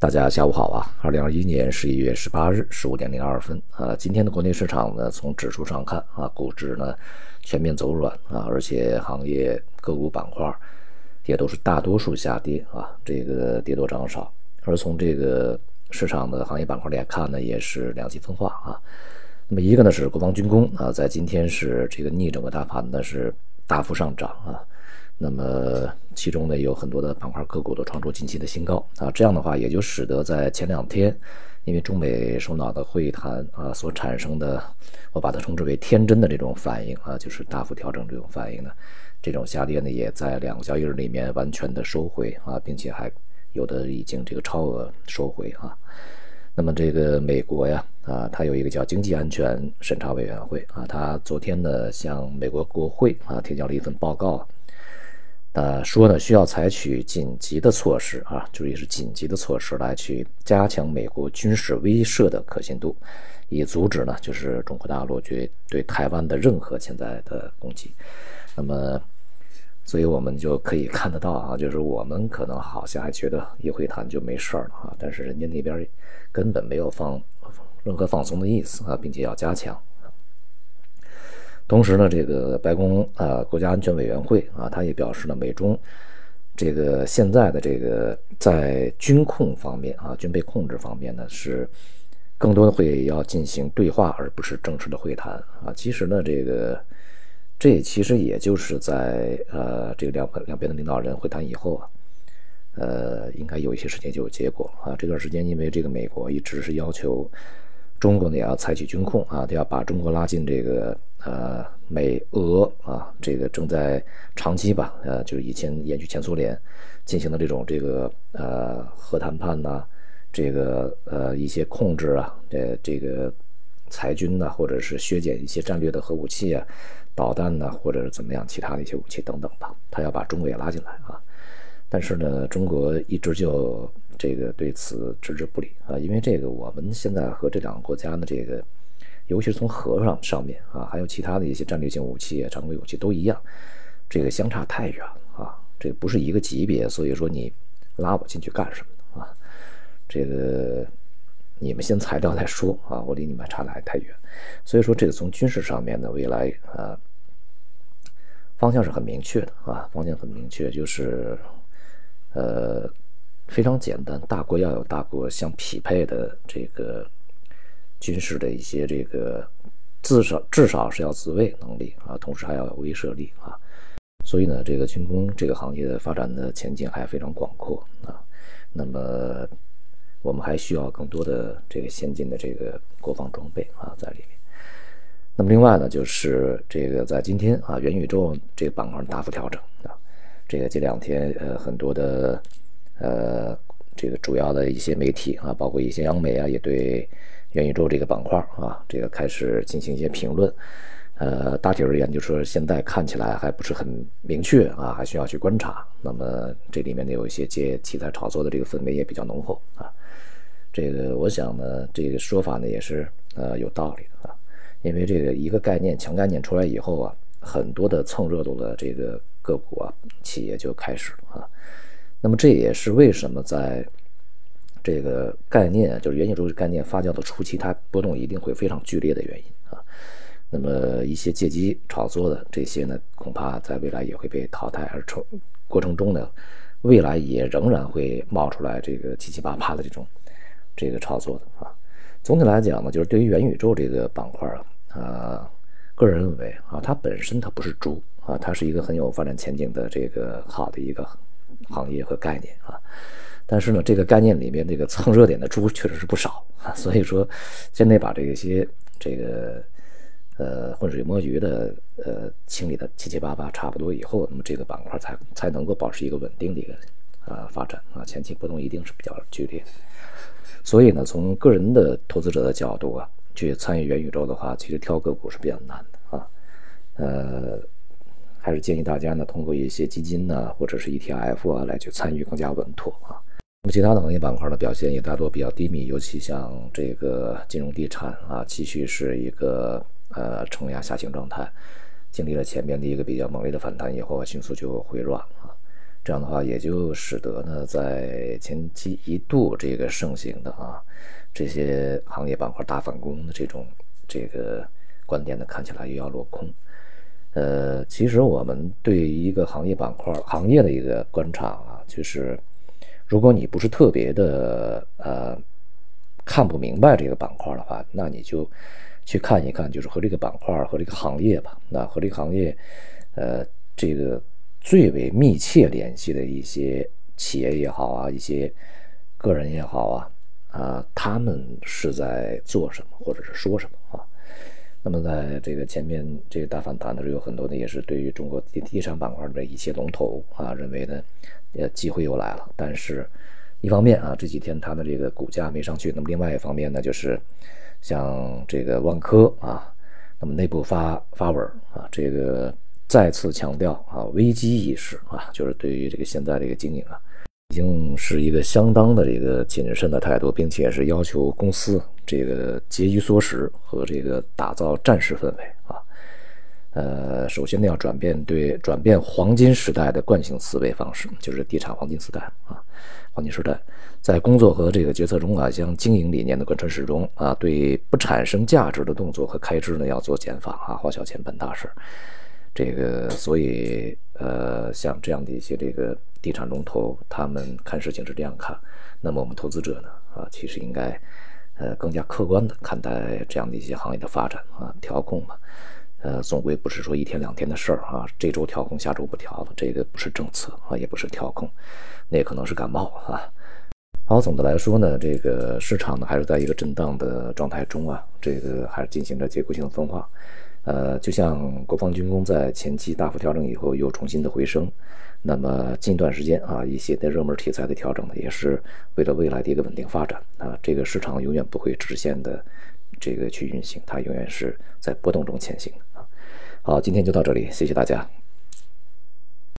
大家下午好啊！二零二一年十一月十八日十五点零二分啊，今天的国内市场呢，从指数上看啊，股指呢全面走软啊，而且行业个股板块也都是大多数下跌啊，这个跌多涨少。而从这个市场的行业板块来看呢，也是两极分化啊。那么一个呢是国防军工啊，在今天是这个逆整个大盘呢是大幅上涨啊。那么其中呢，有很多的板块个股都创出近期的新高啊，这样的话也就使得在前两天，因为中美首脑的会谈啊所产生的，我把它称之为天真的这种反应啊，就是大幅调整这种反应呢，这种下跌呢也在两个交易日里面完全的收回啊，并且还有的已经这个超额收回啊。那么这个美国呀啊，它有一个叫经济安全审查委员会啊，它昨天呢向美国国会啊提交了一份报告。呃，说呢，需要采取紧急的措施啊，就是也是紧急的措施来去加强美国军事威慑的可信度，以阻止呢，就是中国大陆去对台湾的任何潜在的攻击。那么，所以我们就可以看得到啊，就是我们可能好像还觉得一会谈就没事儿了啊，但是人家那边根本没有放任何放松的意思啊，并且要加强。同时呢，这个白宫啊，国家安全委员会啊，他也表示了，美中这个现在的这个在军控方面啊，军备控制方面呢，是更多的会要进行对话，而不是正式的会谈啊。其实呢，这个这其实也就是在呃，这个两两边的领导人会谈以后啊，呃，应该有一些时间就有结果啊。这段时间，因为这个美国一直是要求中国呢也要采取军控啊，都要把中国拉进这个。呃，美俄啊，这个正在长期吧，呃，就是以前延续前苏联进行的这种这个呃核谈判呐，这个呃一些控制啊，这这个裁军呐，或者是削减一些战略的核武器啊、导弹呐，或者是怎么样其他的一些武器等等吧，他要把中国也拉进来啊。但是呢，中国一直就这个对此置之不理啊，因为这个我们现在和这两个国家的这个。尤其是从核上上面啊，还有其他的一些战略性武器、常规武器都一样，这个相差太远了啊，这不是一个级别，所以说你拉我进去干什么啊？这个你们先裁掉再说啊，我离你们差的还太远，所以说这个从军事上面的未来啊方向是很明确的啊，方向很明确，就是呃非常简单，大国要有大国相匹配的这个。军事的一些这个至少至少是要自卫能力啊，同时还要有威慑力啊，所以呢，这个军工这个行业的发展的前景还非常广阔啊。那么我们还需要更多的这个先进的这个国防装备啊在里面。那么另外呢，就是这个在今天啊，元宇宙这个板块大幅调整啊，这个这两天呃很多的呃这个主要的一些媒体啊，包括一些央媒啊，也对。元宇宙这个板块啊，这个开始进行一些评论，呃，大体而言就是说，现在看起来还不是很明确啊，还需要去观察。那么这里面呢，有一些借题材炒作的这个氛围也比较浓厚啊。这个我想呢，这个说法呢也是呃有道理的啊，因为这个一个概念强概念出来以后啊，很多的蹭热度的这个个股啊企业就开始了啊。那么这也是为什么在。这个概念就是元宇宙概念发酵的初期，它波动一定会非常剧烈的原因啊。那么一些借机炒作的这些呢，恐怕在未来也会被淘汰，而从过程中呢，未来也仍然会冒出来这个七七八八的这种这个炒作的啊。总体来讲呢，就是对于元宇宙这个板块啊，啊，个人认为啊，它本身它不是猪啊，它是一个很有发展前景的这个好的一个行业和概念啊。但是呢，这个概念里面这个蹭热点的猪确实是不少啊，所以说，现在把这些这个呃浑水摸鱼的呃清理的七七八八差不多以后，那么这个板块才才能够保持一个稳定的一个啊发展啊，前期波动一定是比较剧烈。所以呢，从个人的投资者的角度啊，去参与元宇宙的话，其实挑个股是比较难的啊，呃。还是建议大家呢，通过一些基金呢，或者是 ETF 啊，来去参与更加稳妥啊。那么其他的行业板块的表现也大多比较低迷，尤其像这个金融地产啊，继续是一个呃承压下行状态，经历了前面的一个比较猛烈的反弹以后，迅速就回软啊。这样的话也就使得呢，在前期一度这个盛行的啊这些行业板块大反攻的这种这个观点呢，看起来又要落空。呃，其实我们对一个行业板块、行业的一个观察啊，就是如果你不是特别的呃看不明白这个板块的话，那你就去看一看，就是和这个板块和这个行业吧，那和这个行业呃这个最为密切联系的一些企业也好啊，一些个人也好啊，啊，他们是在做什么，或者是说什么啊？那么，在这个前面这个大反弹的时候，有很多呢，也是对于中国地地产板块的一些龙头啊，认为呢，呃，机会又来了。但是，一方面啊，这几天它的这个股价没上去；那么另外一方面呢，就是像这个万科啊，那么内部发发文啊，这个再次强调啊，危机意识啊，就是对于这个现在这个经营啊。已经是一个相当的这个谨慎的态度，并且是要求公司这个节衣缩食和这个打造战时氛围啊。呃，首先呢要转变对转变黄金时代的惯性思维方式，就是地产黄金时代啊，黄金时代，在工作和这个决策中啊，将经营理念的贯穿始终啊，对不产生价值的动作和开支呢要做减法啊，花小钱办大事。这个，所以，呃，像这样的一些这个地产龙头，他们看事情是这样看，那么我们投资者呢，啊，其实应该，呃，更加客观的看待这样的一些行业的发展啊，调控嘛，呃，总归不是说一天两天的事儿啊，这周调控，下周不调了，这个不是政策啊，也不是调控，那可能是感冒啊。好，总的来说呢，这个市场呢还是在一个震荡的状态中啊，这个还是进行着结构性的分化。呃，就像国防军工在前期大幅调整以后又重新的回升，那么近段时间啊，一些的热门题材的调整呢，也是为了未来的一个稳定发展啊。这个市场永远不会直线的这个去运行，它永远是在波动中前行的啊。好，今天就到这里，谢谢大家。